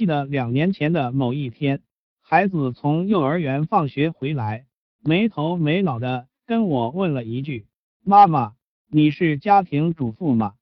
记得两年前的某一天，孩子从幼儿园放学回来，没头没脑的跟我问了一句：“妈妈，你是家庭主妇吗？”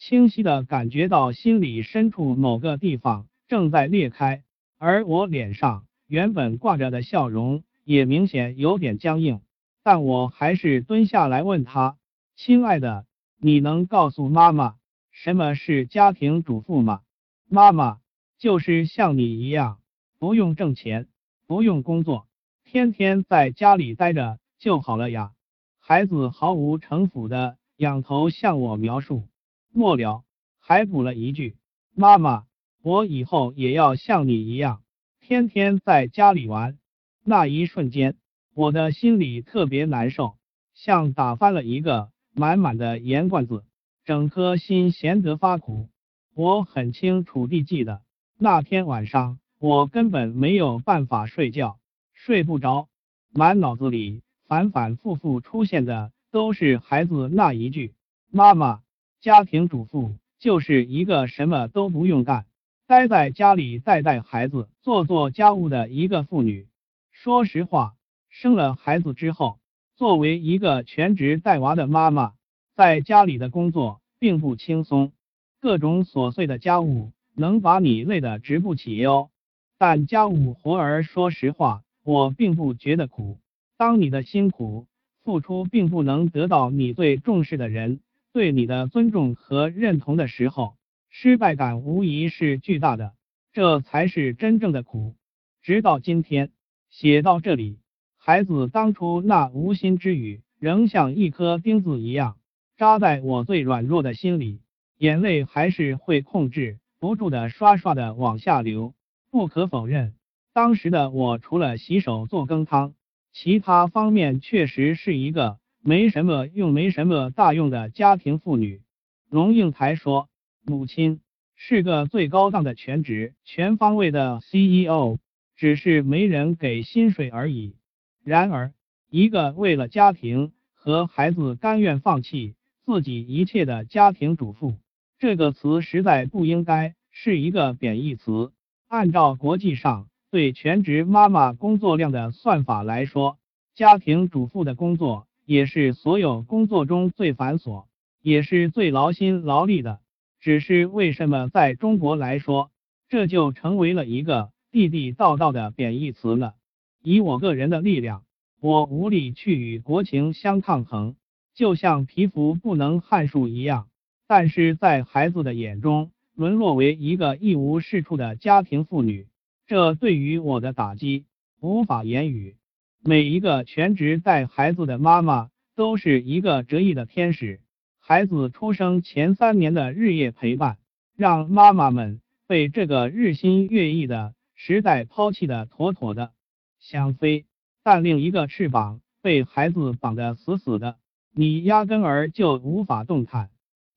清晰的感觉到心里深处某个地方正在裂开，而我脸上原本挂着的笑容也明显有点僵硬。但我还是蹲下来问他：“亲爱的，你能告诉妈妈什么是家庭主妇吗？”妈妈就是像你一样，不用挣钱，不用工作，天天在家里待着就好了呀。孩子毫无城府的仰头向我描述。末了，还补了一句：“妈妈，我以后也要像你一样，天天在家里玩。”那一瞬间，我的心里特别难受，像打翻了一个满满的盐罐子，整颗心咸得发苦。我很清楚地记得，那天晚上我根本没有办法睡觉，睡不着，满脑子里反反复复出现的都是孩子那一句：“妈妈。”家庭主妇就是一个什么都不用干，待在家里带带孩子、做做家务的一个妇女。说实话，生了孩子之后，作为一个全职带娃的妈妈，在家里的工作并不轻松，各种琐碎的家务能把你累得直不起腰。但家务活儿，说实话，我并不觉得苦。当你的辛苦付出并不能得到你最重视的人。对你的尊重和认同的时候，失败感无疑是巨大的，这才是真正的苦。直到今天，写到这里，孩子当初那无心之语，仍像一颗钉子一样扎在我最软弱的心里，眼泪还是会控制不住的刷刷的往下流。不可否认，当时的我除了洗手做羹汤，其他方面确实是一个。没什么用，没什么大用的家庭妇女。龙应台说：“母亲是个最高档的全职、全方位的 CEO，只是没人给薪水而已。”然而，一个为了家庭和孩子甘愿放弃自己一切的家庭主妇，这个词实在不应该是一个贬义词。按照国际上对全职妈妈工作量的算法来说，家庭主妇的工作。也是所有工作中最繁琐，也是最劳心劳力的。只是为什么在中国来说，这就成为了一个地地道道的贬义词呢？以我个人的力量，我无力去与国情相抗衡，就像皮肤不能撼树一样。但是在孩子的眼中，沦落为一个一无是处的家庭妇女，这对于我的打击无法言语。每一个全职带孩子的妈妈都是一个折翼的天使。孩子出生前三年的日夜陪伴，让妈妈们被这个日新月异的时代抛弃的妥妥的，想飞，但另一个翅膀被孩子绑得死死的，你压根儿就无法动弹。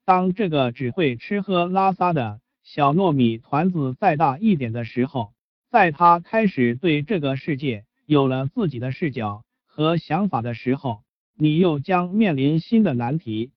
当这个只会吃喝拉撒的小糯米团子再大一点的时候，在他开始对这个世界。有了自己的视角和想法的时候，你又将面临新的难题。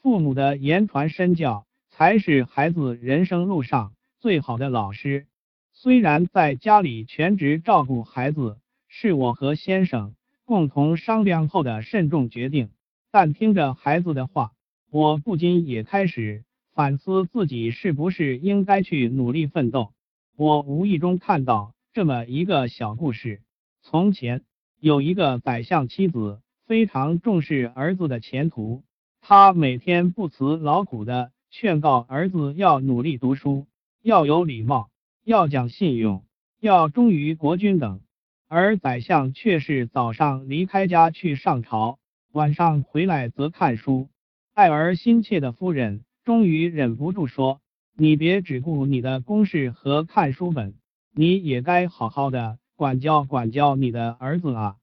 父母的言传身教才是孩子人生路上最好的老师。虽然在家里全职照顾孩子是我和先生共同商量后的慎重决定，但听着孩子的话，我不禁也开始反思自己是不是应该去努力奋斗。我无意中看到这么一个小故事。从前有一个宰相妻子，非常重视儿子的前途。他每天不辞劳苦的劝告儿子要努力读书，要有礼貌，要讲信用，要忠于国君等。而宰相却是早上离开家去上朝，晚上回来则看书。爱儿心切的夫人终于忍不住说：“你别只顾你的公事和看书本，你也该好好的。”管教管教你的儿子啊！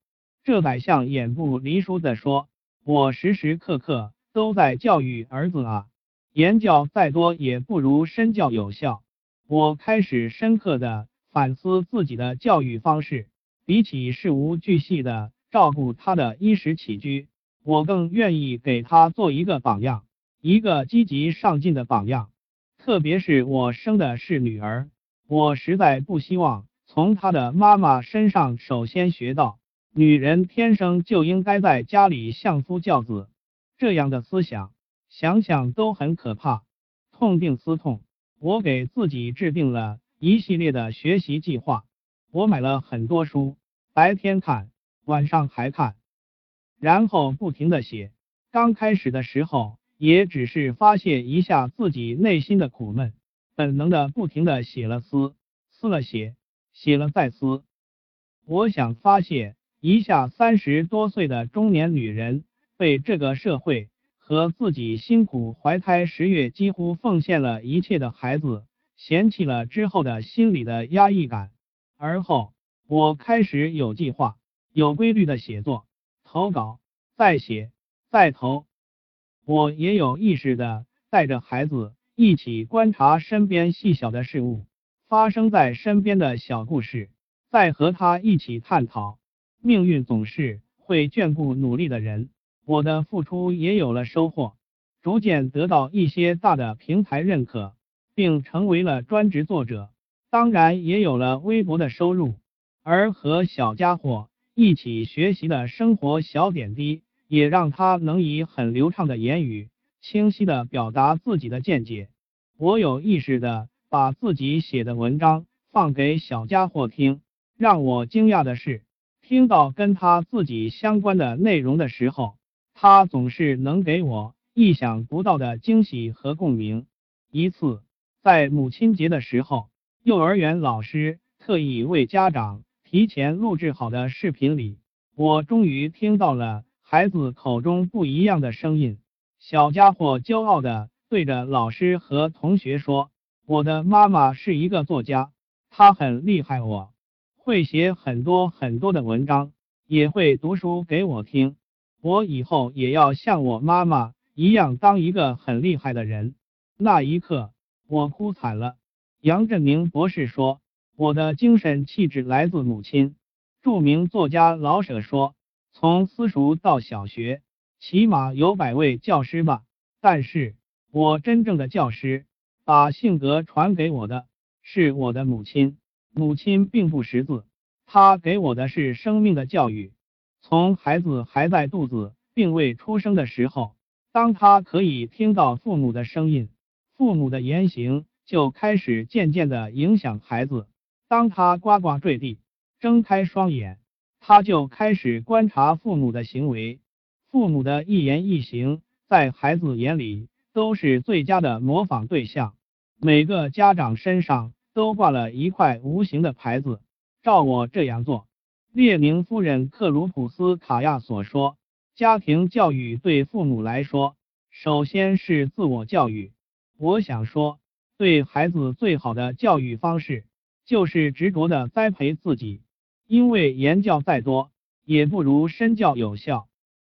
这宰相眼不离书的说：“我时时刻刻都在教育儿子啊，言教再多也不如身教有效。”我开始深刻的反思自己的教育方式，比起事无巨细的照顾他的衣食起居，我更愿意给他做一个榜样，一个积极上进的榜样。特别是我生的是女儿，我实在不希望从她的妈妈身上首先学到，女人天生就应该在家里相夫教子这样的思想，想想都很可怕。痛定思痛，我给自己制定了一系列的学习计划。我买了很多书，白天看，晚上还看，然后不停的写。刚开始的时候，也只是发泄一下自己内心的苦闷。本能的不停的写了撕，撕了写，写了再撕。我想发泄一下三十多岁的中年女人被这个社会和自己辛苦怀胎十月几乎奉献了一切的孩子嫌弃了之后的心理的压抑感。而后，我开始有计划、有规律的写作、投稿、再写、再投。我也有意识的带着孩子。一起观察身边细小的事物，发生在身边的小故事，再和他一起探讨。命运总是会眷顾努力的人，我的付出也有了收获，逐渐得到一些大的平台认可，并成为了专职作者。当然，也有了微薄的收入。而和小家伙一起学习的生活小点滴，也让他能以很流畅的言语。清晰的表达自己的见解。我有意识的把自己写的文章放给小家伙听。让我惊讶的是，听到跟他自己相关的内容的时候，他总是能给我意想不到的惊喜和共鸣。一次，在母亲节的时候，幼儿园老师特意为家长提前录制好的视频里，我终于听到了孩子口中不一样的声音。小家伙骄傲地对着老师和同学说：“我的妈妈是一个作家，她很厉害，我会写很多很多的文章，也会读书给我听。我以后也要像我妈妈一样当一个很厉害的人。”那一刻，我哭惨了。杨振宁博士说：“我的精神气质来自母亲。”著名作家老舍说：“从私塾到小学。”起码有百位教师吧，但是我真正的教师，把性格传给我的是我的母亲。母亲并不识字，她给我的是生命的教育。从孩子还在肚子并未出生的时候，当他可以听到父母的声音，父母的言行就开始渐渐的影响孩子。当他呱呱坠地，睁开双眼，他就开始观察父母的行为。父母的一言一行，在孩子眼里都是最佳的模仿对象。每个家长身上都挂了一块无形的牌子，照我这样做。列宁夫人克鲁普斯卡娅所说：“家庭教育对父母来说，首先是自我教育。”我想说，对孩子最好的教育方式，就是执着的栽培自己，因为言教再多，也不如身教有效。